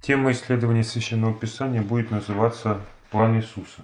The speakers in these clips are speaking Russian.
Тема исследования Священного Писания будет называться «План Иисуса».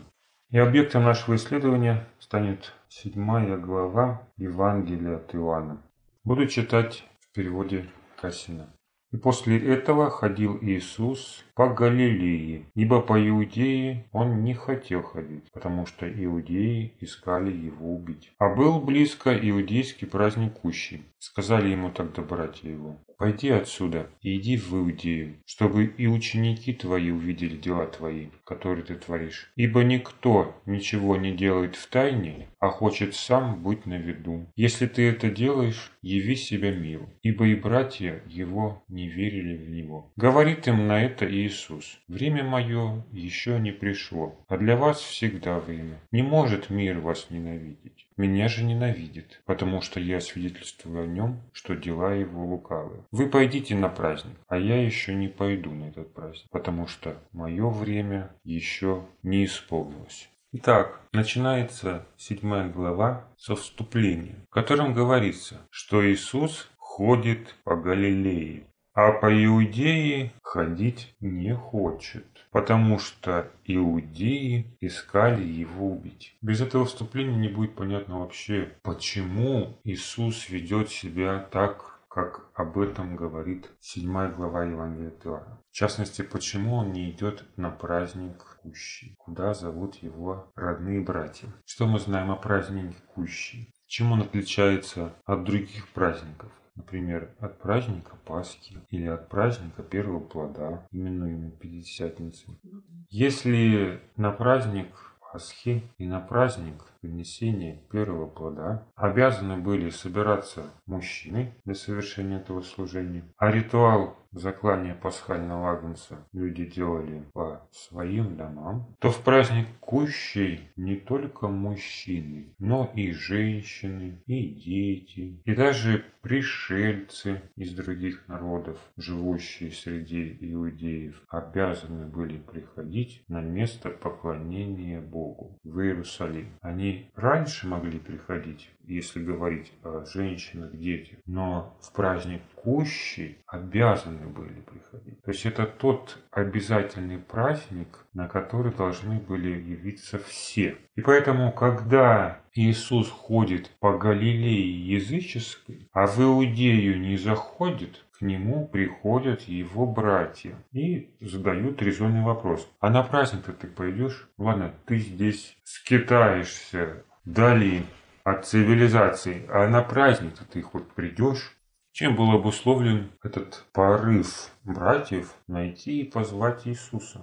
И объектом нашего исследования станет седьмая глава Евангелия от Иоанна. Буду читать в переводе Кассина. И после этого ходил Иисус по Галилее, ибо по Иудее он не хотел ходить, потому что иудеи искали его убить. А был близко иудейский праздник Кущи. Сказали ему тогда братья его, «Пойди отсюда и иди в Иудею, чтобы и ученики твои увидели дела твои, которые ты творишь. Ибо никто ничего не делает в тайне, а хочет сам быть на виду. Если ты это делаешь, яви себя миру, ибо и братья его не верили в него». Говорит им на это Иисус, «Время мое еще не пришло, а для вас всегда время. Не может мир вас ненавидеть. Меня же ненавидит, потому что я свидетельствую о нем, что дела его лукавые. Вы пойдите на праздник, а я еще не пойду на этот праздник, потому что мое время еще не исполнилось. Итак, начинается седьмая глава со вступления, в котором говорится, что Иисус ходит по Галилее а по Иудее ходить не хочет, потому что иудеи искали его убить. Без этого вступления не будет понятно вообще, почему Иисус ведет себя так, как об этом говорит 7 глава Евангелия от Иоанна. В частности, почему он не идет на праздник Кущи, куда зовут его родные братья. Что мы знаем о празднике Кущи? Чем он отличается от других праздников? Например, от праздника Пасхи или от праздника первого плода, именуемого Пятидесятницей. Если на праздник Пасхи и на праздник принесения первого плода обязаны были собираться мужчины для совершения этого служения, а ритуал заклания пасхального агнца люди делали по своим домам, то в праздник Кущей не только мужчины, но и женщины, и дети, и даже пришельцы из других народов, живущие среди иудеев, обязаны были приходить на место поклонения Богу в Иерусалим. Они раньше могли приходить, если говорить о женщинах, детях, но в праздник Кущи обязаны были приходить. То есть это тот обязательный праздник, на который должны были явиться все. И поэтому, когда Иисус ходит по Галилее языческой, а в Иудею не заходит, к нему приходят его братья и задают резонный вопрос. А на праздник-то ты пойдешь? Ладно, ты здесь скитаешься вдали от цивилизации, а на праздник-то ты хоть придешь? Чем был обусловлен этот порыв братьев найти и позвать Иисуса?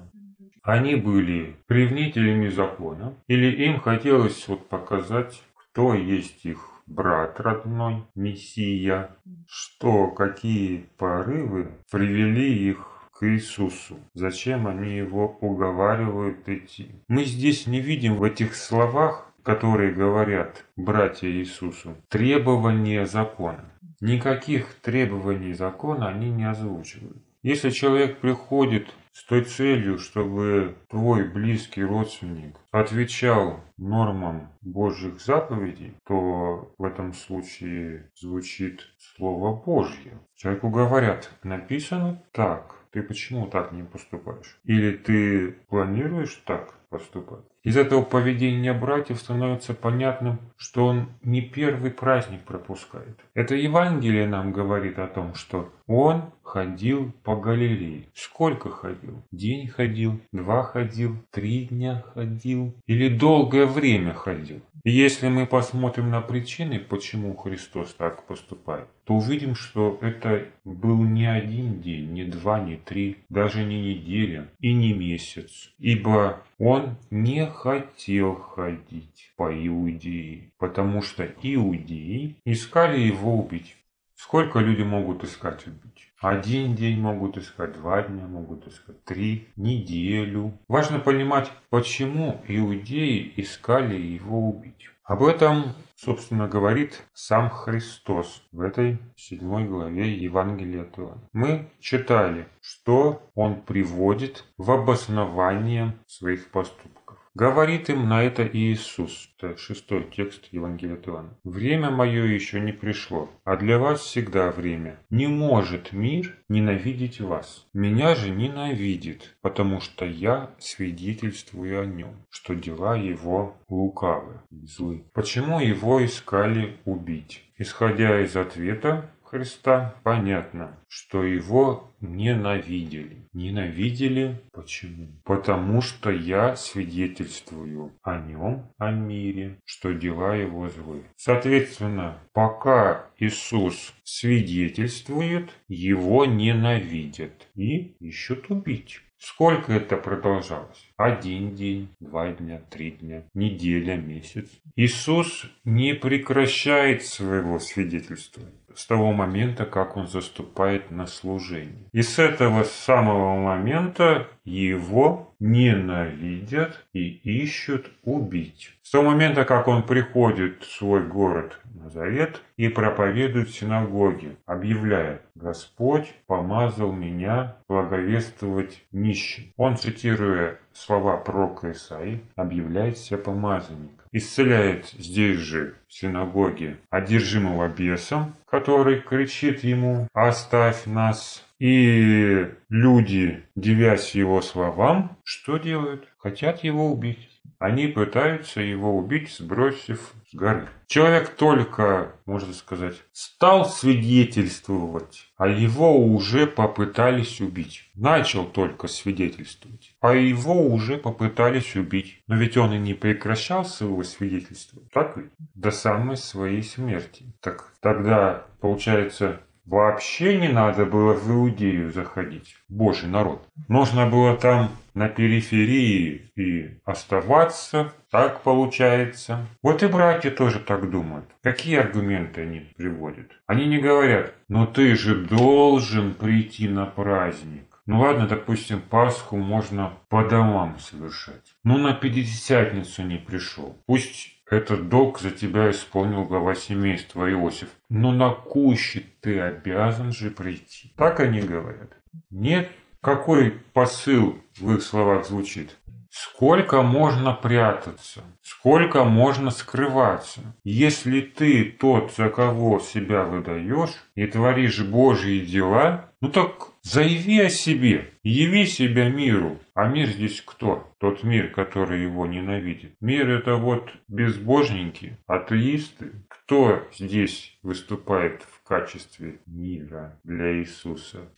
Они были ревнителями закона, или им хотелось вот показать, кто есть их брат родной, Мессия, что, какие порывы привели их к Иисусу. Зачем они его уговаривают идти? Мы здесь не видим в этих словах, которые говорят братья Иисусу, требования закона. Никаких требований закона они не озвучивают. Если человек приходит с той целью, чтобы твой близкий родственник отвечал нормам Божьих заповедей, то в этом случае звучит Слово Божье. Человеку говорят, написано так, ты почему так не поступаешь? Или ты планируешь так поступать? Из этого поведения братьев становится понятным, что он не первый праздник пропускает. Это Евангелие нам говорит о том, что он ходил по Галилее. Сколько ходил? День ходил, два ходил, три дня ходил или долгое время ходил. Если мы посмотрим на причины, почему Христос так поступает, то увидим, что это был не один день, не два, не три, даже не неделя и не месяц. Ибо он не хотел ходить по Иудее, потому что иудеи искали его убить. Сколько люди могут искать убить? Один день могут искать, два дня могут искать, три, неделю. Важно понимать, почему иудеи искали его убить. Об этом, собственно, говорит сам Христос в этой седьмой главе Евангелия от Иоанна. Мы читали, что он приводит в обоснование своих поступков. Говорит им на это Иисус. Это шестой текст Евангелия от Иоанна. «Время мое еще не пришло, а для вас всегда время. Не может мир ненавидеть вас. Меня же ненавидит, потому что я свидетельствую о нем, что дела его лукавы злы. Почему его искали убить? Исходя из ответа, Христа понятно, что его ненавидели. Ненавидели почему? Потому что я свидетельствую о нем, о мире, что дела его злы. Соответственно, пока Иисус свидетельствует, его ненавидят и ищут убить. Сколько это продолжалось? Один день, два дня, три дня, неделя, месяц. Иисус не прекращает своего свидетельства с того момента, как он заступает на служение. И с этого самого момента его ненавидят и ищут убить. С того момента, как он приходит в свой город Назарет и проповедует в синагоге, объявляя «Господь помазал меня благовествовать нищим». Он, цитируя слова пророка Исаи, объявляет себя помазанником. Исцеляет здесь же, в синагоге, одержимого бесом, который кричит ему «Оставь нас!» И люди, девясь его словам, что делают? Хотят его убить. Они пытаются его убить, сбросив с горы. Человек только, можно сказать, стал свидетельствовать, а его уже попытались убить. Начал только свидетельствовать, а его уже попытались убить. Но ведь он и не прекращал своего свидетельства, так ведь? До самой своей смерти. Так тогда, получается, Вообще не надо было в Иудею заходить, божий народ. Нужно было там на периферии и оставаться, так получается. Вот и братья тоже так думают. Какие аргументы они приводят? Они не говорят, но ты же должен прийти на праздник. Ну ладно, допустим, Пасху можно по домам совершать. Ну на Пятидесятницу не пришел. Пусть этот долг за тебя исполнил глава семейства Иосиф. Но на кущи ты обязан же прийти. Так они говорят. Нет, какой посыл в их словах звучит? Сколько можно прятаться? Сколько можно скрываться? Если ты тот, за кого себя выдаешь, и творишь Божьи дела, ну так Заяви о себе, яви себя миру. А мир здесь кто? Тот мир, который его ненавидит. Мир это вот безбожники, атеисты. Кто здесь выступает в качестве мира для Иисуса?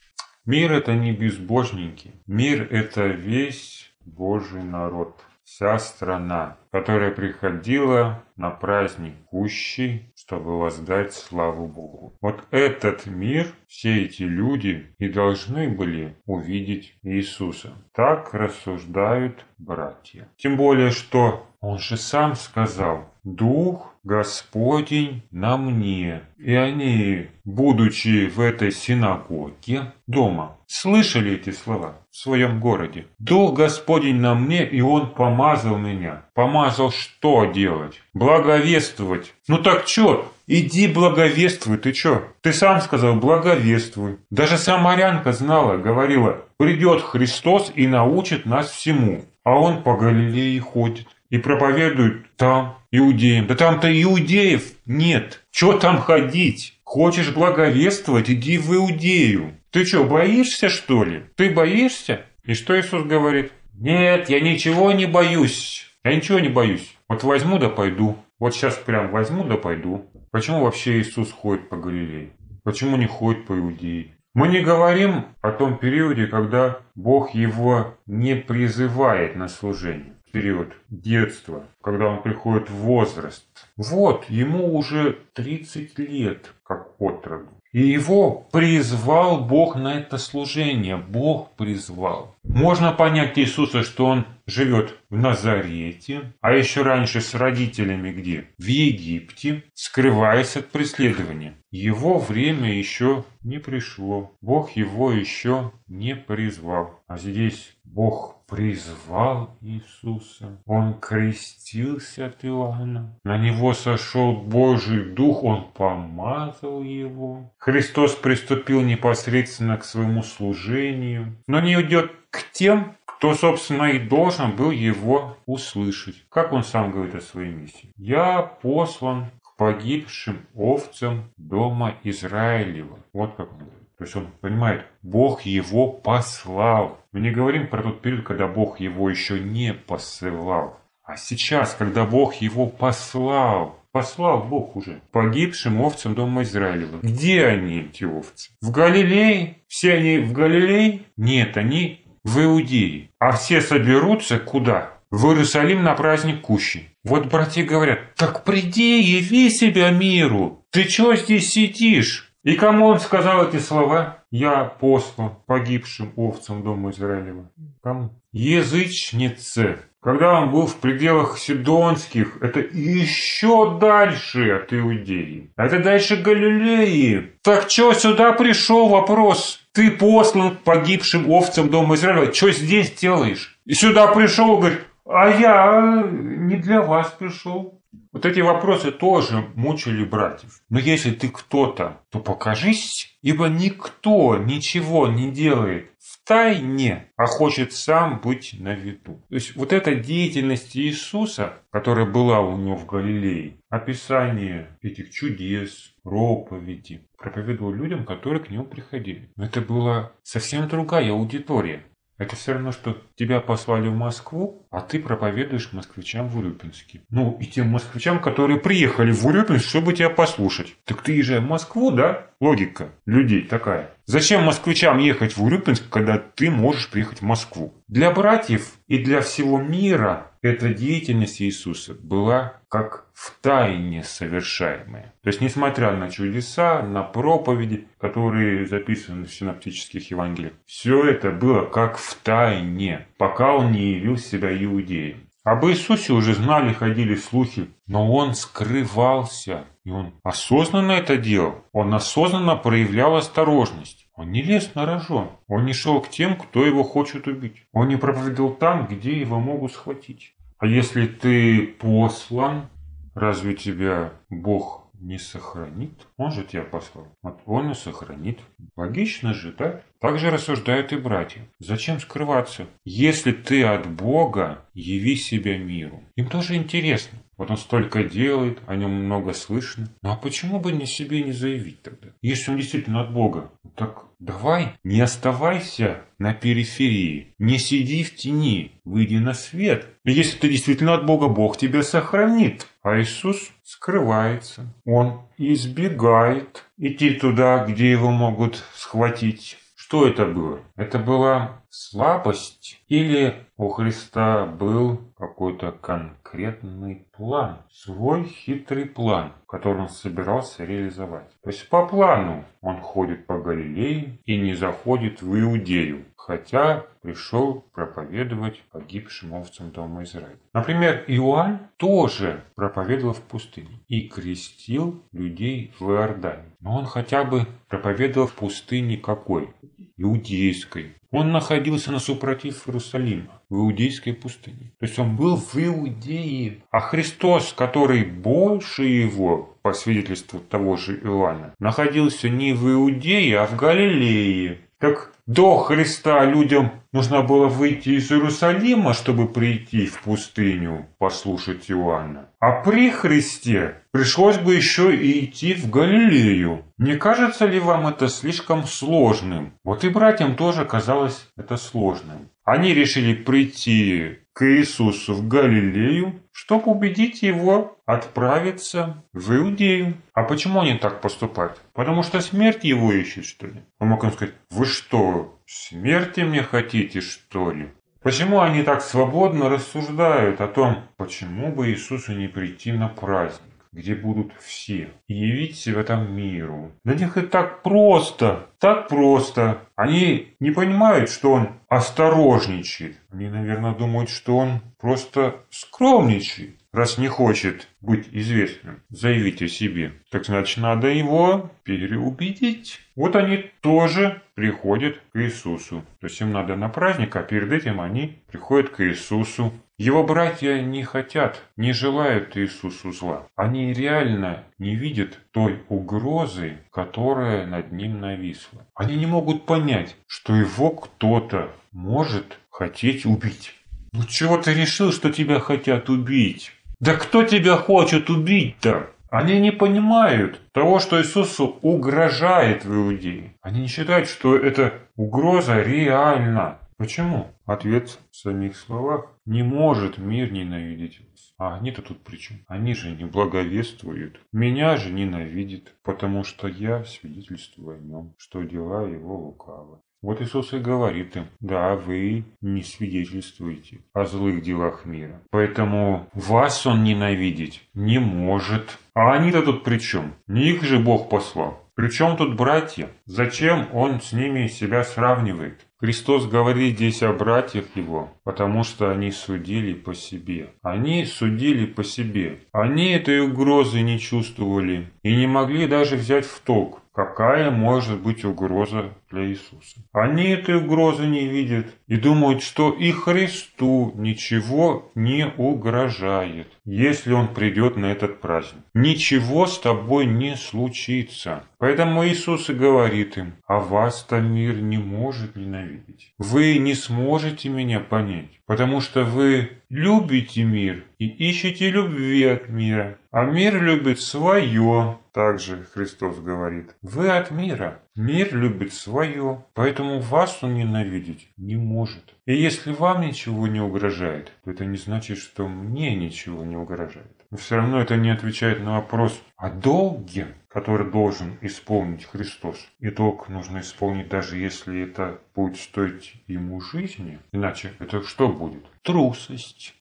Мир это не безбожники. Мир это весь Божий народ вся страна, которая приходила на праздник Кущи, чтобы воздать славу Богу. Вот этот мир, все эти люди и должны были увидеть Иисуса. Так рассуждают братья. Тем более, что он же сам сказал, Дух Господень на мне. И они, будучи в этой синагоге дома, слышали эти слова в своем городе. Дух Господень на мне, и Он помазал меня. Помазал что делать? Благовествовать. Ну так что? Иди благовествуй, ты что? Ты сам сказал, благовествуй. Даже самарянка знала, говорила, придет Христос и научит нас всему. А он по Галилее ходит и проповедует там, иудеям. Да там-то иудеев нет. Чё там ходить? Хочешь благовествовать, иди в Иудею. Ты что, боишься, что ли? Ты боишься? И что Иисус говорит? Нет, я ничего не боюсь. Я ничего не боюсь. Вот возьму да пойду. Вот сейчас прям возьму да пойду. Почему вообще Иисус ходит по Галилее? Почему не ходит по Иудее? Мы не говорим о том периоде, когда Бог его не призывает на служение период детства, когда он приходит в возраст. Вот, ему уже 30 лет, как отроду. И его призвал Бог на это служение. Бог призвал. Можно понять Иисуса, что он живет в Назарете, а еще раньше с родителями где? В Египте, скрываясь от преследования. Его время еще не пришло. Бог его еще не призвал. А здесь Бог призвал Иисуса. Он крестился от Иоанна. На него сошел Божий Дух, он помазал его. Христос приступил непосредственно к своему служению, но не идет к тем, кто, собственно, и должен был его услышать. Как он сам говорит о своей миссии. «Я послан к погибшим овцам дома Израилева». Вот как он говорит. То есть он понимает, Бог его послал. Мы не говорим про тот период, когда Бог его еще не посылал. А сейчас, когда Бог его послал, послал Бог уже погибшим овцам дома Израилева. Где они, эти овцы? В Галилее? Все они в Галилее? Нет, они в Иудее. А все соберутся куда? В Иерусалим на праздник Кущи. Вот братья говорят, так приди, яви себя миру. Ты чего здесь сидишь? И кому он сказал эти слова? Я послан погибшим овцам дома Израилева. Кому? Язычнице. Когда он был в пределах Сидонских, это еще дальше от Иудеи. Это дальше Галилеи. Так что сюда пришел вопрос? Ты послан погибшим овцам дома Израиля. Что здесь делаешь? И сюда пришел, говорит, а я не для вас пришел. Вот эти вопросы тоже мучили братьев. Но если ты кто-то, то покажись, ибо никто ничего не делает в тайне, а хочет сам быть на виду. То есть вот эта деятельность Иисуса, которая была у него в Галилее, описание этих чудес, проповеди, проповедовал людям, которые к нему приходили. Но это была совсем другая аудитория. Это все равно, что тебя послали в Москву, а ты проповедуешь москвичам в Урюпинске. Ну, и тем москвичам, которые приехали в Урюпинск, чтобы тебя послушать. Так ты езжай в Москву, да? Логика людей такая. Зачем москвичам ехать в Урюпинск, когда ты можешь приехать в Москву? Для братьев и для всего мира эта деятельность Иисуса была как в тайне совершаемая. То есть, несмотря на чудеса, на проповеди, которые записаны в синоптических Евангелиях, все это было как в тайне, пока он не явил себя иудеям. Об Иисусе уже знали, ходили слухи, но он скрывался, и он осознанно это делал. Он осознанно проявлял осторожность. Он не лез на рожон. Он не шел к тем, кто его хочет убить. Он не проповедовал там, где его могут схватить. А если ты послан, разве тебя Бог не сохранит. Он же тебя послал. Он и сохранит. Логично же, да? Так же рассуждают и братья. Зачем скрываться? Если ты от Бога, яви себя миру. Им тоже интересно. Вот он столько делает, о нем много слышно. Ну а почему бы не себе не заявить тогда? Если он действительно от Бога, так давай, не оставайся на периферии, не сиди в тени, выйди на свет. Если ты действительно от Бога, Бог тебя сохранит. А Иисус скрывается, он избегает идти туда, где его могут схватить. Что это было? Это была слабость или у Христа был какой-то конкретный план, свой хитрый план, который он собирался реализовать. То есть по плану он ходит по Галилее и не заходит в Иудею, хотя пришел проповедовать погибшим овцам дома Израиля. Например, Иоанн тоже проповедовал в пустыне и крестил людей в Иордане. Но он хотя бы проповедовал в пустыне какой? Иудейской. Он находился на супротив Иерусалима, в Иудейской пустыне. То есть он был в Иудее. А Христос, который больше его, по свидетельству того же Иоанна, находился не в Иудее, а в Галилее. Как до Христа людям нужно было выйти из Иерусалима, чтобы прийти в пустыню послушать Иоанна. А при Христе пришлось бы еще и идти в Галилею. Не кажется ли вам это слишком сложным? Вот и братьям тоже казалось это сложным. Они решили прийти к Иисусу в Галилею, чтобы убедить его отправиться в Иудею. А почему они так поступают? Потому что смерть его ищет, что ли? Он мог им сказать, вы что, смерти мне хотите, что ли? Почему они так свободно рассуждают о том, почему бы Иисусу не прийти на праздник? Где будут все, и явить себя там миру. Для них это так просто, так просто. Они не понимают, что он осторожничает. Они, наверное, думают, что он просто скромничает раз не хочет быть известным, заявить о себе, так значит надо его переубедить. Вот они тоже приходят к Иисусу. То есть им надо на праздник, а перед этим они приходят к Иисусу. Его братья не хотят, не желают Иисусу зла. Они реально не видят той угрозы, которая над ним нависла. Они не могут понять, что его кто-то может хотеть убить. Ну чего ты решил, что тебя хотят убить? Да кто тебя хочет убить-то? Они не понимают того, что Иисусу угрожает в Иудее. Они не считают, что эта угроза реальна. Почему? Ответ в самих словах. Не может мир ненавидеть вас. А они-то тут при чем? Они же не благовествуют. Меня же ненавидит, потому что я свидетельствую о нем, что дела его лукавы. Вот Иисус и говорит им, да, вы не свидетельствуете о злых делах мира. Поэтому вас он ненавидеть не может. А они-то тут при чем? Не их же Бог послал. Причем тут братья? Зачем он с ними себя сравнивает? Христос говорит здесь о братьях его, потому что они судили по себе. Они судили по себе. Они этой угрозы не чувствовали и не могли даже взять в толк. Какая может быть угроза для Иисуса? Они этой угрозы не видят и думают, что и Христу ничего не угрожает, если Он придет на этот праздник. Ничего с тобой не случится. Поэтому Иисус и говорит им, а вас-то мир не может ненавидеть. Вы не сможете меня понять, потому что вы любите мир и ищете любви от мира, а мир любит свое. Также Христос говорит, вы от мира, мир любит свое, поэтому вас он ненавидеть не может. И если вам ничего не угрожает, то это не значит, что мне ничего не угрожает. Но все равно это не отвечает на вопрос о долге, который должен исполнить Христос. И долг нужно исполнить даже если это будет стоить ему жизни. Иначе это что будет? Трусость.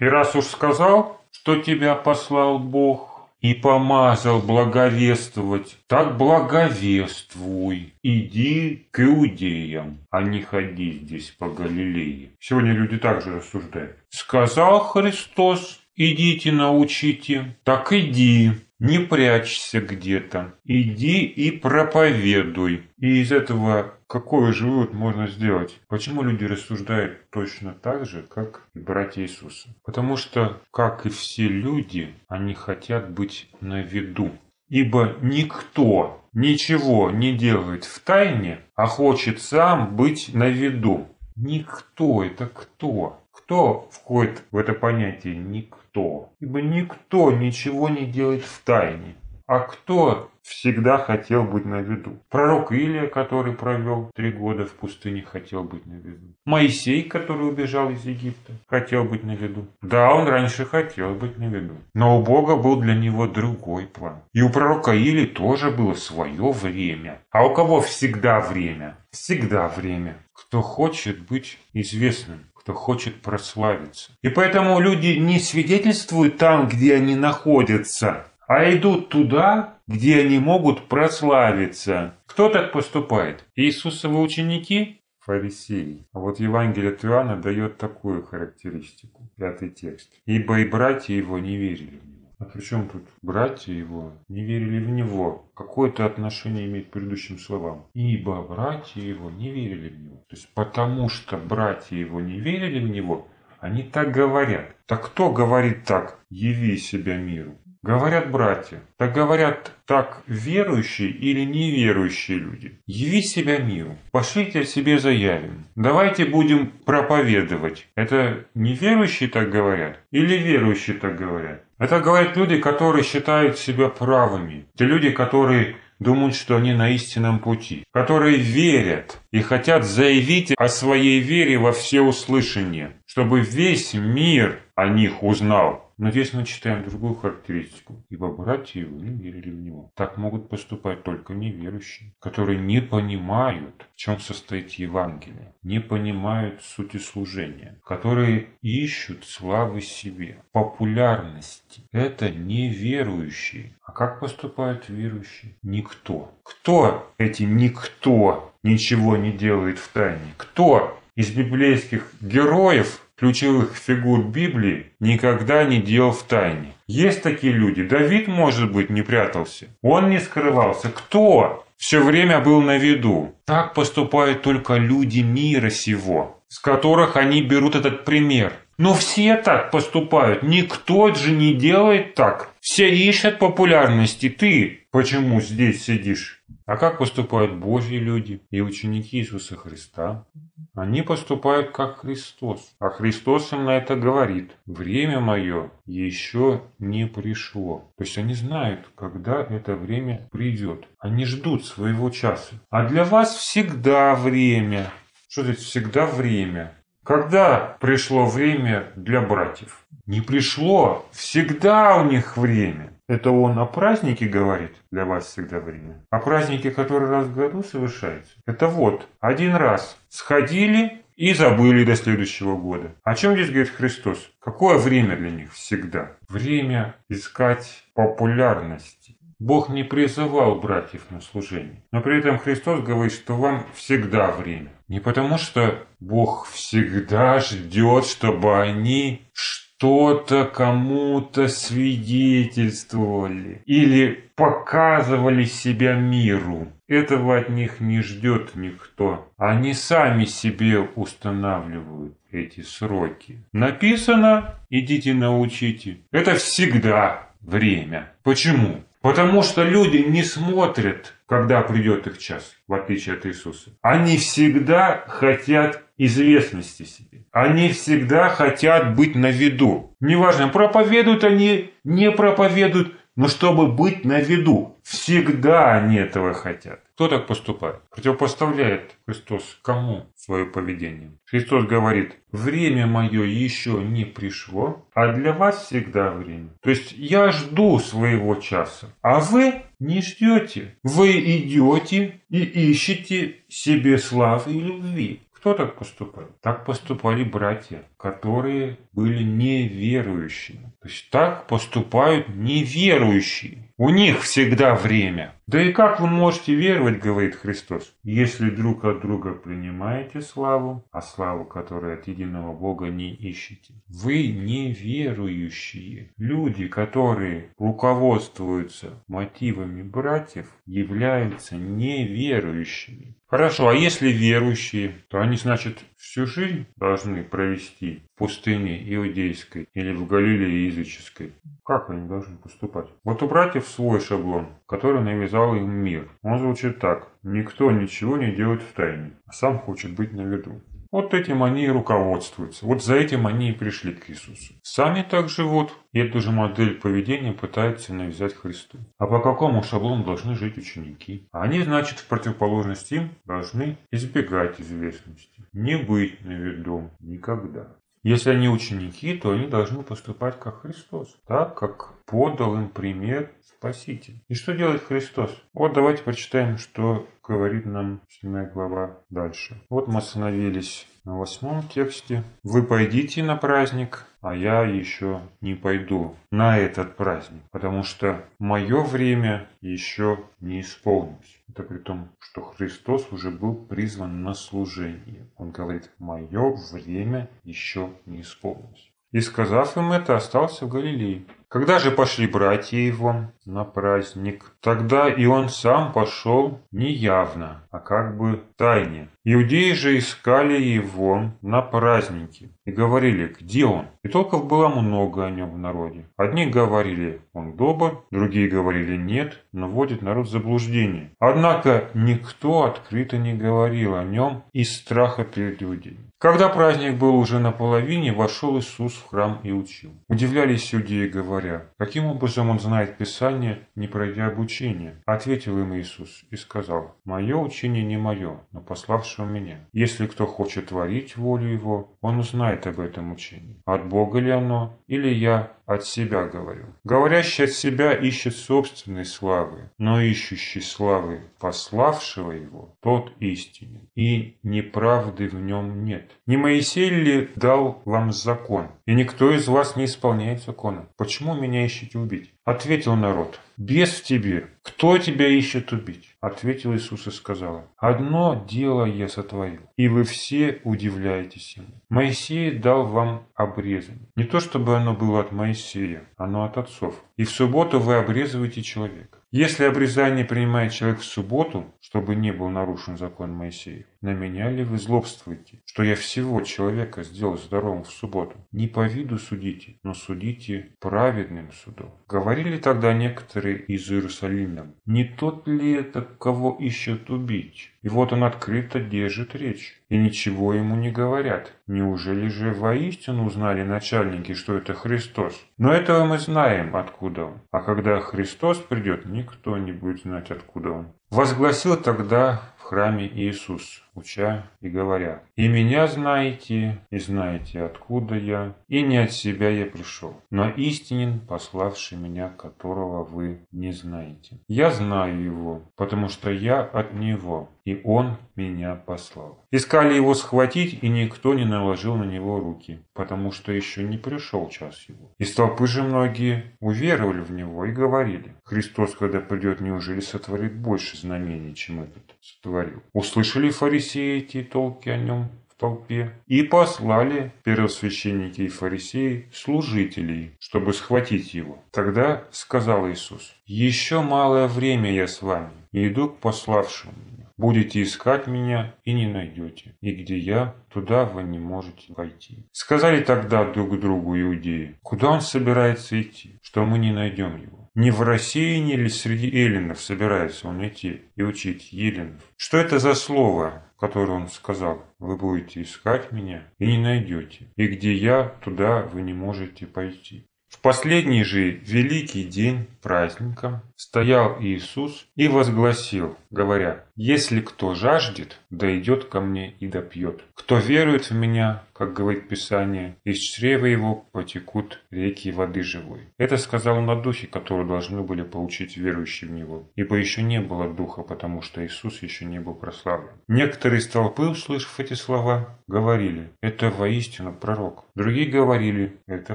И раз уж сказал, что тебя послал Бог, и помазал благовествовать, так благовествуй. Иди к иудеям, а не ходи здесь по Галилее. Сегодня люди также рассуждают. Сказал Христос, идите научите, так иди. Не прячься где-то. Иди и проповедуй. И из этого какой же вывод можно сделать? Почему люди рассуждают точно так же, как и братья Иисуса? Потому что, как и все люди, они хотят быть на виду. Ибо никто ничего не делает в тайне, а хочет сам быть на виду. Никто это кто? Кто входит в это понятие «никто»? Ибо никто ничего не делает в тайне. А кто всегда хотел быть на виду? Пророк Илия, который провел три года в пустыне, хотел быть на виду. Моисей, который убежал из Египта, хотел быть на виду. Да, он раньше хотел быть на виду. Но у Бога был для него другой план. И у пророка Илии тоже было свое время. А у кого всегда время? Всегда время. Кто хочет быть известным, кто хочет прославиться. И поэтому люди не свидетельствуют там, где они находятся, а идут туда, где они могут прославиться. Кто так поступает? Иисусовы ученики? Фарисеи. А вот Евангелие Иоанна дает такую характеристику, пятый текст. «Ибо и братья его не верили в него». А при чем тут братья его не верили в него? Какое-то отношение имеет к предыдущим словам. Ибо братья его не верили в него. То есть потому что братья его не верили в него, они так говорят. Так кто говорит так? Яви себя миру. Говорят братья. Так говорят так верующие или неверующие люди. Яви себя миру. Пошлите о себе заявим. Давайте будем проповедовать. Это неверующие так говорят? Или верующие так говорят? Это говорят люди, которые считают себя правыми. Это люди, которые думают, что они на истинном пути, которые верят и хотят заявить о своей вере во всеуслышание, чтобы весь мир о них узнал. Но здесь мы читаем другую характеристику. Ибо братья его не верили в него. Так могут поступать только неверующие, которые не понимают, в чем состоит Евангелие, не понимают сути служения, которые ищут славы себе, популярности. Это неверующие. А как поступают верующие? Никто. Кто эти никто ничего не делает в тайне? Кто из библейских героев ключевых фигур Библии никогда не делал в тайне. Есть такие люди. Давид, может быть, не прятался. Он не скрывался. Кто? Все время был на виду. Так поступают только люди мира сего, с которых они берут этот пример. Но все так поступают. Никто же не делает так. Все ищут популярности. Ты почему здесь сидишь? А как поступают Божьи люди и ученики Иисуса Христа? Они поступают как Христос. А Христос им на это говорит. Время мое еще не пришло. То есть они знают, когда это время придет. Они ждут своего часа. А для вас всегда время. Что здесь всегда время? Когда пришло время для братьев? Не пришло. Всегда у них время. Это он о празднике говорит, для вас всегда время. О празднике, который раз в году совершается. Это вот, один раз сходили и забыли до следующего года. О чем здесь говорит Христос? Какое время для них всегда? Время искать популярности. Бог не призывал братьев на служение. Но при этом Христос говорит, что вам всегда время. Не потому, что Бог всегда ждет, чтобы они что-то кому-то свидетельствовали или показывали себя миру. Этого от них не ждет никто. Они сами себе устанавливают эти сроки. Написано, идите научите. Это всегда время. Почему? Потому что люди не смотрят, когда придет их час, в отличие от Иисуса. Они всегда хотят известности себе. Они всегда хотят быть на виду. Неважно, проповедуют они, не проповедуют, но чтобы быть на виду. Всегда они этого хотят. Кто так поступает? Противопоставляет Христос кому свое поведение? Христос говорит, время мое еще не пришло, а для вас всегда время. То есть я жду своего часа, а вы не ждете. Вы идете и ищете себе славы и любви. Кто так поступает? Так поступали братья, которые были неверующими. То есть так поступают неверующие. У них всегда время. Да и как вы можете веровать, говорит Христос, если друг от друга принимаете славу, а славу, которую от единого Бога не ищете? Вы неверующие. Люди, которые руководствуются мотивами братьев, являются неверующими. Хорошо, а если верующие, то они, значит, всю жизнь должны провести в пустыне иудейской или в Галилее языческой. Как они должны поступать? Вот у братьев свой шаблон, который навязал им мир. Он звучит так. Никто ничего не делает в тайне, а сам хочет быть на виду. Вот этим они и руководствуются. Вот за этим они и пришли к Иисусу. Сами так живут, и эту же модель поведения пытаются навязать Христу. А по какому шаблону должны жить ученики? Они, значит, в противоположность им должны избегать известности. Не быть на виду никогда. Если они ученики, то они должны поступать как Христос, так как подал им пример Спаситель. И что делает Христос? Вот давайте прочитаем, что говорит нам 7 глава дальше. Вот мы остановились на восьмом тексте. «Вы пойдите на праздник, а я еще не пойду на этот праздник, потому что мое время еще не исполнилось». Это при том, что Христос уже был призван на служение. Он говорит, мое время еще не исполнилось. И сказав им это, остался в Галилее. Когда же пошли братья его на праздник, тогда и он сам пошел не явно, а как бы тайне. Иудеи же искали его на празднике и говорили, где он? И толков было много о нем в народе. Одни говорили, он добр, другие говорили, нет, но вводит народ в заблуждение. Однако никто открыто не говорил о нем из страха перед иудеями. Когда праздник был уже наполовине, вошел Иисус в храм и учил. Удивлялись иудеи, говоря, каким образом он знает Писание, не пройдя обучение? Ответил им Иисус и сказал, «Мое учение не мое, но пославшего меня. Если кто хочет творить волю его, он узнает об этом учении. От Бога ли оно, или я от себя говорю. Говорящий от себя ищет собственной славы, но ищущий славы пославшего его, тот истинен, и неправды в нем нет. Не Моисей ли дал вам закон, и никто из вас не исполняет закона? Почему меня ищете убить? Ответил народ, без в тебе, кто тебя ищет убить? Ответил Иисус и сказал, одно дело я сотворил, и вы все удивляетесь ему. Моисей дал вам обрезание. Не то чтобы оно было от Моисея, оно от отцов. И в субботу вы обрезываете человека. Если обрезание принимает человек в субботу, чтобы не был нарушен закон Моисея, на меня ли вы злобствуете, что я всего человека сделал здоровым в субботу? Не по виду судите, но судите праведным судом. Говорили тогда некоторые из Иерусалима, не тот ли это, кого ищут убить? И вот он открыто держит речь, и ничего ему не говорят. Неужели же воистину узнали начальники, что это Христос? Но этого мы знаем, откуда он. А когда Христос придет, никто не будет знать, откуда он. Возгласил тогда в храме Иисус, уча и говоря, «И меня знаете, и знаете, откуда я, и не от себя я пришел, но истинен, пославший меня, которого вы не знаете. Я знаю его, потому что я от него, и он меня послал». Искали его схватить, и никто не наложил на него руки, потому что еще не пришел час его. Из толпы же многие уверовали в него и говорили, «Христос, когда придет, неужели сотворит больше знамений, чем этот сотворил?» Услышали фарисеи эти толки о нем в толпе и послали первосвященники и фарисеи служителей, чтобы схватить его. Тогда сказал Иисус, «Еще малое время я с вами, и иду к пославшему меня. Будете искать меня и не найдете, и где я, туда вы не можете войти». Сказали тогда друг другу иудеи, «Куда он собирается идти, что мы не найдем его?» Не в России ли среди эллинов собирается он идти и учить эллинов? Что это за слово, которое он сказал? Вы будете искать меня и не найдете. И где я, туда вы не можете пойти. В последний же великий день праздника стоял Иисус и возгласил, говоря, «Если кто жаждет, да идет ко мне и допьет. Кто верует в меня, как говорит Писание, из чрева его потекут реки воды живой». Это сказал он о духе, который должны были получить верующие в него, ибо еще не было духа, потому что Иисус еще не был прославлен. Некоторые из толпы, услышав эти слова, говорили, «Это воистину пророк». Другие говорили, «Это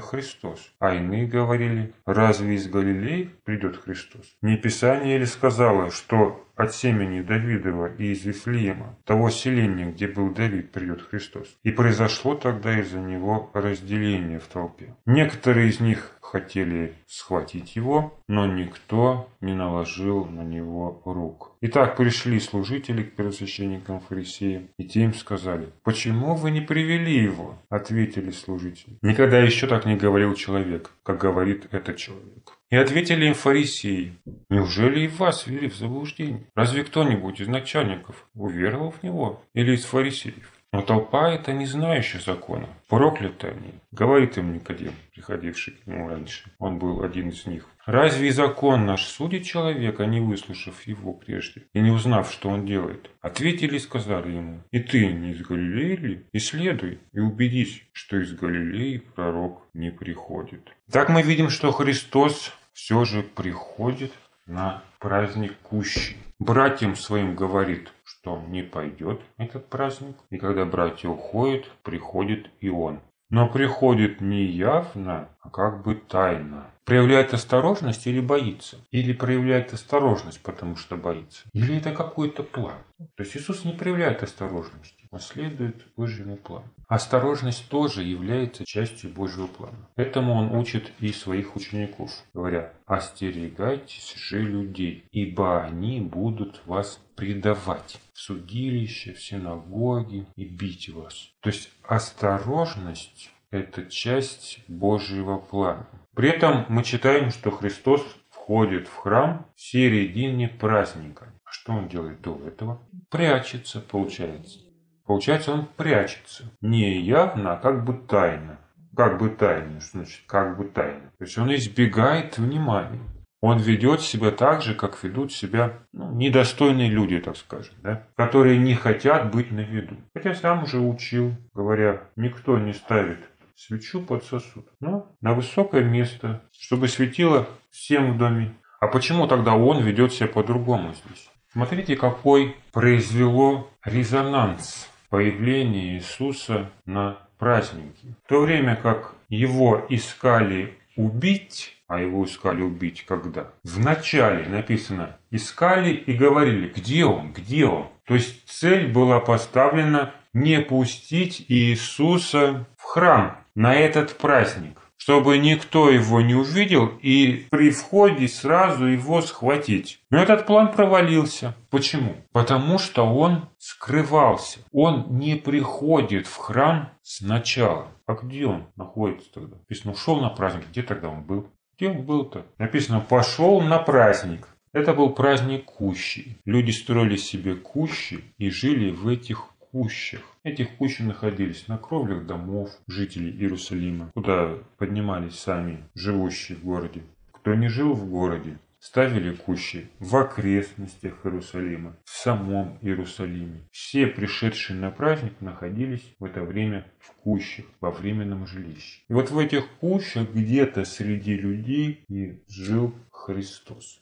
Христос». А иные говорили, «Разве из Галилеи придет Христос?» Не Писание ли сказало, что от семени Давидова и из Вифлеема, того селения, где был Давид, придет Христос. И произошло тогда из-за него разделение в толпе. Некоторые из них хотели схватить его, но никто не наложил на него рук. Итак, пришли служители к первосвященникам фарисеям, и те им сказали, «Почему вы не привели его?» Ответили служители. Никогда еще так не говорил человек, как говорит этот человек. И ответили им фарисеи, «Неужели и вас ввели в заблуждение? Разве кто-нибудь из начальников уверовал в него или из фарисеев?» Но толпа это не знающая закона. Прокляты они, говорит им Никодим, приходивший к нему раньше. Он был один из них. Разве закон наш судит человека, не выслушав его прежде и не узнав, что он делает? Ответили и сказали ему, и ты не из Галилеи ли? Исследуй и убедись, что из Галилеи пророк не приходит. Так мы видим, что Христос все же приходит на праздник Кущи. Братьям своим говорит, что не пойдет этот праздник, и когда братья уходят, приходит и он. Но приходит не явно, как бы тайно. Проявляет осторожность или боится? Или проявляет осторожность, потому что боится? Или это какой-то план? То есть Иисус не проявляет осторожности он следует Божьему плану. Осторожность тоже является частью Божьего плана. Этому он учит и своих учеников, говоря, «Остерегайтесь же людей, ибо они будут вас предавать в судилище, в синагоги и бить вас». То есть осторожность – это часть Божьего плана. При этом мы читаем, что Христос входит в храм в середине праздника. А что он делает до этого? Прячется, получается. Получается, он прячется. Не явно, а как бы тайно. Как бы тайно, что значит как бы тайно? То есть он избегает внимания. Он ведет себя так же, как ведут себя ну, недостойные люди, так скажем, да? которые не хотят быть на виду. Хотя сам уже учил, говоря, никто не ставит свечу под сосуд, но на высокое место, чтобы светило всем в доме. А почему тогда он ведет себя по-другому здесь? Смотрите, какой произвело резонанс появление Иисуса на празднике. В то время как его искали убить, а его искали убить когда? В начале написано «искали и говорили, где он, где он». То есть цель была поставлена не пустить Иисуса в храм на этот праздник. чтобы никто его не увидел и при входе сразу его схватить. Но этот план провалился. Почему? Потому что он скрывался. Он не приходит в храм сначала. А где он находится тогда? Написано, ушел на праздник. Где тогда он был? Где он был-то? Написано, пошел на праздник. Это был праздник кущи. Люди строили себе кущи и жили в этих кущах. Эти кущи находились на кровлях домов жителей Иерусалима, куда поднимались сами живущие в городе. Кто не жил в городе, ставили кущи в окрестностях Иерусалима, в самом Иерусалиме. Все пришедшие на праздник находились в это время в кущах, во временном жилище. И вот в этих кущах где-то среди людей и жил Христос.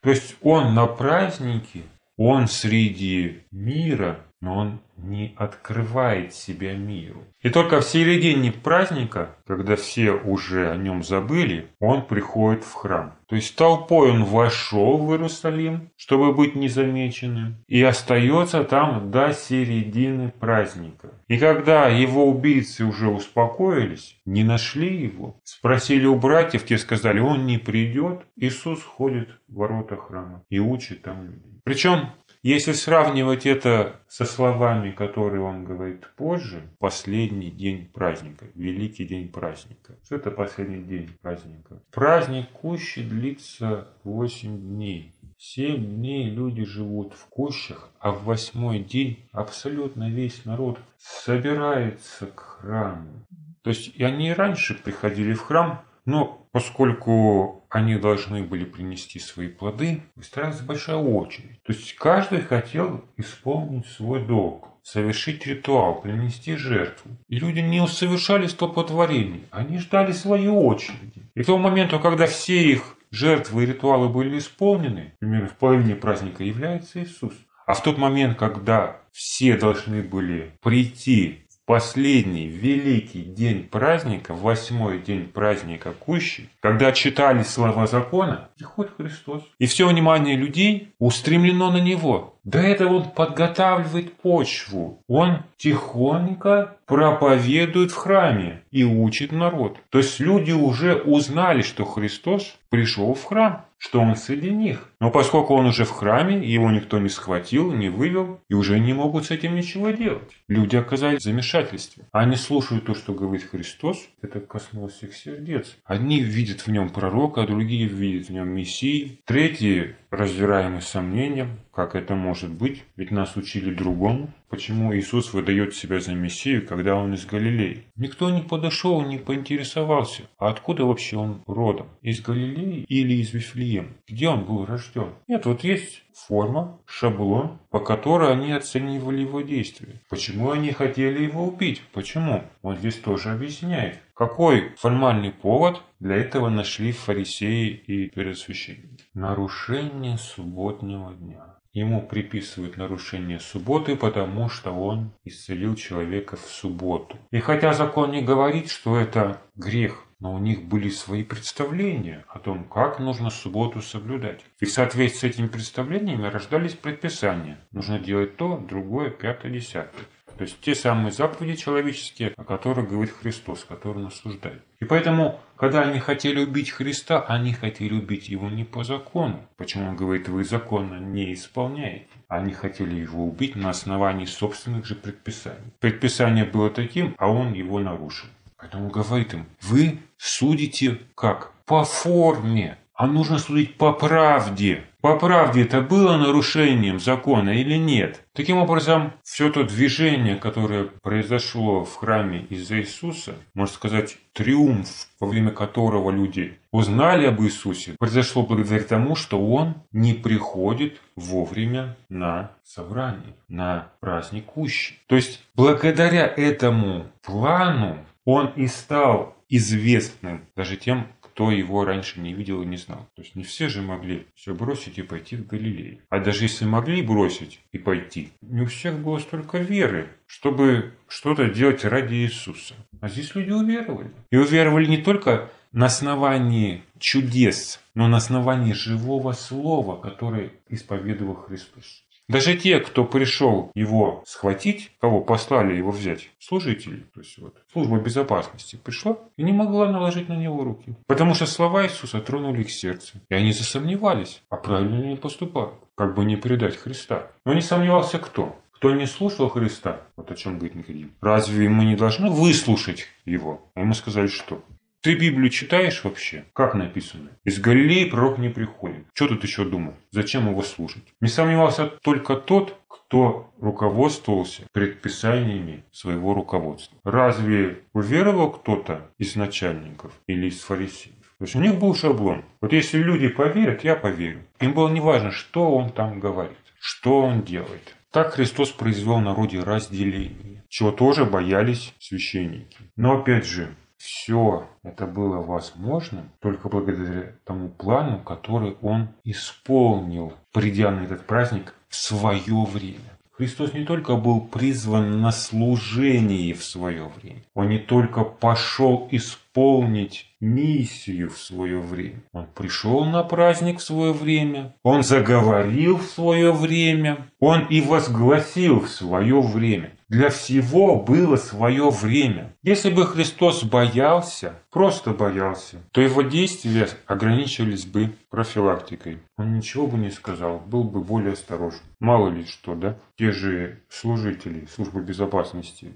То есть он на празднике, он среди мира, но он не открывает себя миру. И только в середине праздника, когда все уже о нем забыли, он приходит в храм. То есть толпой он вошел в Иерусалим, чтобы быть незамеченным, и остается там до середины праздника. И когда его убийцы уже успокоились, не нашли его, спросили у братьев, те сказали, он не придет, Иисус ходит в ворота храма и учит там людей. Причем если сравнивать это со словами, которые он говорит позже, последний день праздника, великий день праздника. Что это последний день праздника? Праздник Кущи длится 8 дней. Семь дней люди живут в кущах, а в восьмой день абсолютно весь народ собирается к храму. То есть и они и раньше приходили в храм, но поскольку они должны были принести свои плоды, выстраивалась большая очередь. То есть каждый хотел исполнить свой долг, совершить ритуал, принести жертву. И люди не совершали столпотворений, они ждали своей очереди. И к тому моменту, когда все их жертвы и ритуалы были исполнены, примерно в половине праздника является Иисус. А в тот момент, когда все должны были прийти последний великий день праздника, восьмой день праздника Кущи, когда читали слова закона, приходит Христос. И все внимание людей устремлено на Него. До этого он подготавливает почву. Он тихонько проповедует в храме и учит народ. То есть люди уже узнали, что Христос пришел в храм, что он среди них. Но поскольку он уже в храме, его никто не схватил, не вывел, и уже не могут с этим ничего делать. Люди оказались в замешательстве. Они слушают то, что говорит Христос, это коснулось их сердец. Одни видят в нем пророка, а другие видят в нем Мессии. Третьи раздираемы сомнением, как это может быть, ведь нас учили другому. Почему Иисус выдает себя за Мессию, когда он из Галилеи? Никто не подошел, не поинтересовался, а откуда вообще он родом? Из Галилеи или из Вифлеема? Где он был рожден? Нет, вот есть форма, шаблон, по которой они оценивали его действия. Почему они хотели его убить? Почему? Он здесь тоже объясняет. Какой формальный повод для этого нашли фарисеи и первосвященники? Нарушение субботнего дня. Ему приписывают нарушение субботы, потому что он исцелил человека в субботу. И хотя закон не говорит, что это грех, но у них были свои представления о том, как нужно субботу соблюдать. И в соответствии с этими представлениями рождались предписания. Нужно делать то, другое, пятое, десятое. То есть те самые заповеди человеческие, о которых говорит Христос, которые он осуждает. И поэтому, когда они хотели убить Христа, они хотели убить его не по закону. Почему он говорит, вы законно не исполняете? Они хотели его убить на основании собственных же предписаний. Предписание было таким, а он его нарушил. Поэтому говорит им, вы судите как? По форме. А нужно судить по правде. По правде это было нарушением закона или нет? Таким образом, все то движение, которое произошло в храме из-за Иисуса, можно сказать, триумф, во время которого люди узнали об Иисусе, произошло благодаря тому, что Он не приходит вовремя на собрание, на праздник Кущи. То есть, благодаря этому плану он и стал известным даже тем, кто его раньше не видел и не знал. То есть не все же могли все бросить и пойти в Галилею. А даже если могли бросить и пойти, не у всех было столько веры, чтобы что-то делать ради Иисуса. А здесь люди уверовали. И уверовали не только на основании чудес, но на основании живого слова, которое исповедовал Христос. Даже те, кто пришел его схватить, кого послали его взять, служители, то есть вот служба безопасности пришла и не могла наложить на него руки. Потому что слова Иисуса тронули их сердце. И они засомневались, а правильно ли они поступают, как бы не предать Христа. Но не сомневался кто? Кто не слушал Христа, вот о чем говорит Никодим, разве мы не должны выслушать его? А ему сказали, что? Ты Библию читаешь вообще? Как написано? Из Галилеи пророк не приходит. Что тут еще думать? Зачем его слушать? Не сомневался только тот, кто руководствовался предписаниями своего руководства. Разве уверовал кто-то из начальников или из фарисеев? То есть у них был шаблон. Вот если люди поверят, я поверю. Им было не важно, что он там говорит, что он делает. Так Христос произвел в народе разделение, чего тоже боялись священники. Но опять же, все это было возможным только благодаря тому плану, который он исполнил, придя на этот праздник в свое время. Христос не только был призван на служение в свое время, он не только пошел исполнить миссию в свое время. Он пришел на праздник в свое время, он заговорил в свое время, он и возгласил в свое время. Для всего было свое время. Если бы Христос боялся, просто боялся, то его действия ограничивались бы профилактикой. Он ничего бы не сказал, был бы более осторожен. Мало ли что, да? Те же служители службы безопасности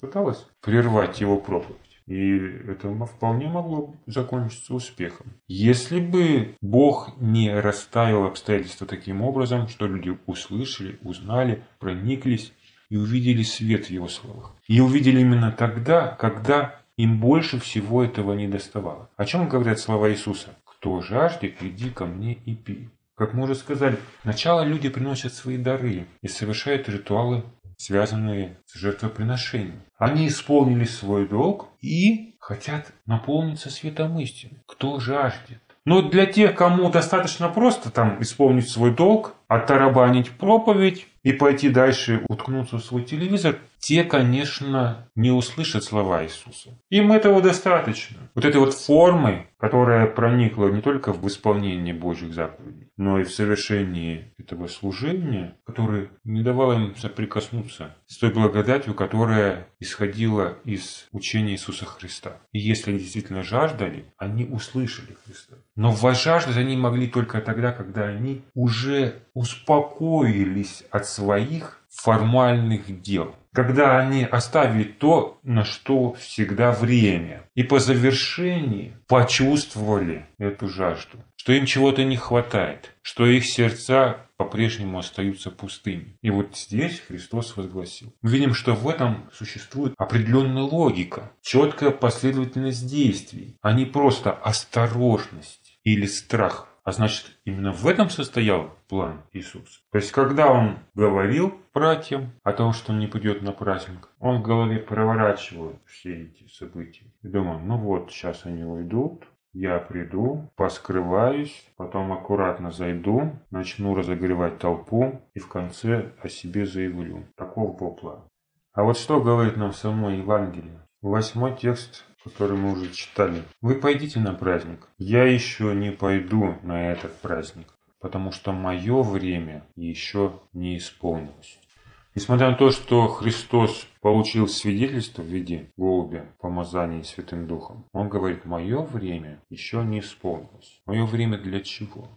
пыталась прервать его проповедь. И это вполне могло закончиться успехом. Если бы Бог не расставил обстоятельства таким образом, что люди услышали, узнали, прониклись и увидели свет в его словах. И увидели именно тогда, когда им больше всего этого не доставало. О чем говорят слова Иисуса? «Кто жаждет, иди ко мне и пей». Как мы уже сказали, сначала люди приносят свои дары и совершают ритуалы связанные с жертвоприношением. Они исполнили свой долг и хотят наполниться светом истины. Кто жаждет? Но для тех, кому достаточно просто там исполнить свой долг, оттарабанить проповедь и пойти дальше уткнуться в свой телевизор, те, конечно, не услышат слова Иисуса. Им этого достаточно. Вот этой вот формы, которая проникла не только в исполнение Божьих заповедей, но и в совершении этого служения, которое не давало им соприкоснуться с той благодатью, которая исходила из учения Иисуса Христа. И если они действительно жаждали, они услышали Христа. Но возжаждать они могли только тогда, когда они уже успокоились от своих формальных дел когда они оставили то, на что всегда время, и по завершении почувствовали эту жажду, что им чего-то не хватает, что их сердца по-прежнему остаются пустыми. И вот здесь Христос возгласил. Мы видим, что в этом существует определенная логика, четкая последовательность действий, а не просто осторожность или страх. А значит, именно в этом состоял план Иисуса. То есть, когда Он говорил братьям о том, что Он не пойдет на праздник, Он в голове проворачивал все эти события. И думал, ну вот, сейчас они уйдут, я приду, поскрываюсь, потом аккуратно зайду, начну разогревать толпу и в конце о себе заявлю. Таков был план. А вот что говорит нам само Евангелие? Восьмой текст который мы уже читали. Вы пойдите на праздник. Я еще не пойду на этот праздник, потому что мое время еще не исполнилось. Несмотря на то, что Христос получил свидетельство в виде голубя, помазания Святым Духом, Он говорит, мое время еще не исполнилось. Мое время для чего?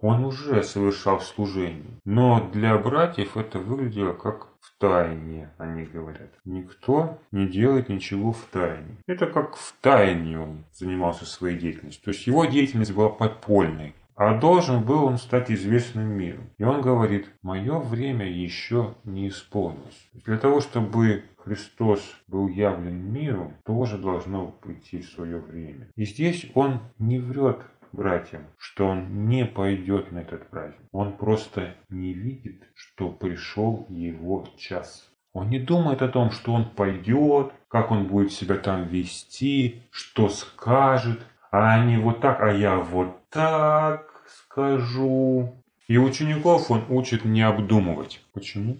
Он уже совершал служение. Но для братьев это выглядело как в тайне, они говорят. Никто не делает ничего в тайне. Это как в тайне он занимался своей деятельностью. То есть его деятельность была подпольной. А должен был он стать известным миром. И он говорит, мое время еще не исполнилось. Для того, чтобы Христос был явлен миру, тоже должно прийти свое время. И здесь он не врет братьям, что он не пойдет на этот праздник. Он просто не видит, что пришел его час. Он не думает о том, что он пойдет, как он будет себя там вести, что скажет, а они вот так, а я вот так скажу. И учеников он учит не обдумывать. Почему?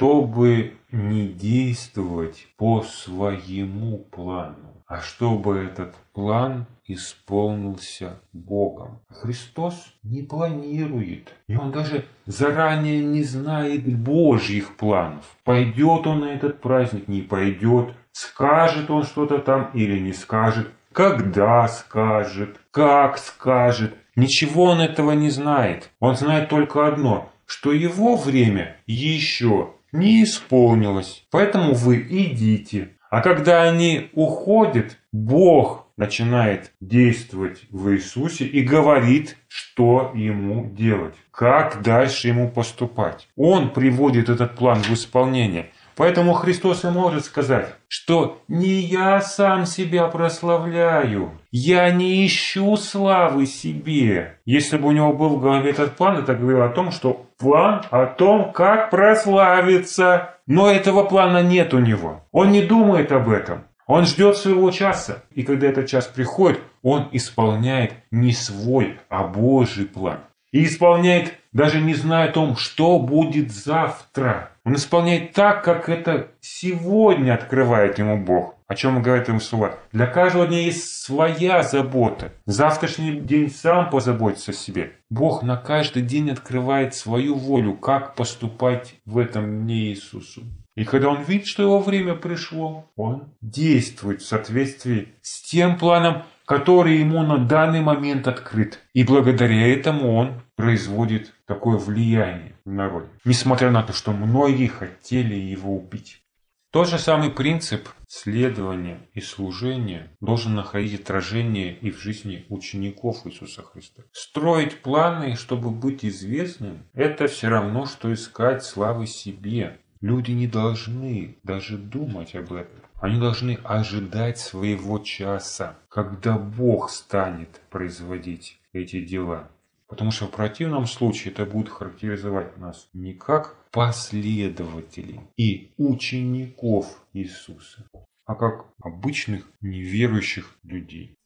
чтобы не действовать по своему плану, а чтобы этот план исполнился Богом. Христос не планирует, и Он даже заранее не знает Божьих планов. Пойдет Он на этот праздник, не пойдет, скажет Он что-то там или не скажет, когда скажет, как скажет. Ничего Он этого не знает. Он знает только одно, что Его время еще не исполнилось. Поэтому вы идите. А когда они уходят, Бог начинает действовать в Иисусе и говорит, что ему делать, как дальше ему поступать. Он приводит этот план в исполнение. Поэтому Христос и может сказать, что не я сам себя прославляю, я не ищу славы себе. Если бы у него был в голове этот план, это говорило о том, что план о том, как прославиться. Но этого плана нет у него. Он не думает об этом. Он ждет своего часа, и когда этот час приходит, он исполняет не свой, а Божий план. И исполняет, даже не зная о том, что будет завтра. Он исполняет так, как это сегодня открывает ему Бог. О чем говорит слова. Для каждого дня есть своя забота. Завтрашний день сам позаботится о себе. Бог на каждый день открывает свою волю, как поступать в этом дне Иисусу. И когда он видит, что его время пришло, он действует в соответствии с тем планом, который ему на данный момент открыт. И благодаря этому он производит такое влияние в народе. Несмотря на то, что многие хотели его убить. Тот же самый принцип следования и служения должен находить отражение и в жизни учеников Иисуса Христа. Строить планы, чтобы быть известным, это все равно, что искать славы себе. Люди не должны даже думать об этом. Они должны ожидать своего часа, когда Бог станет производить эти дела. Потому что в противном случае это будет характеризовать нас не как последователей и учеников Иисуса, а как обычных неверующих людей.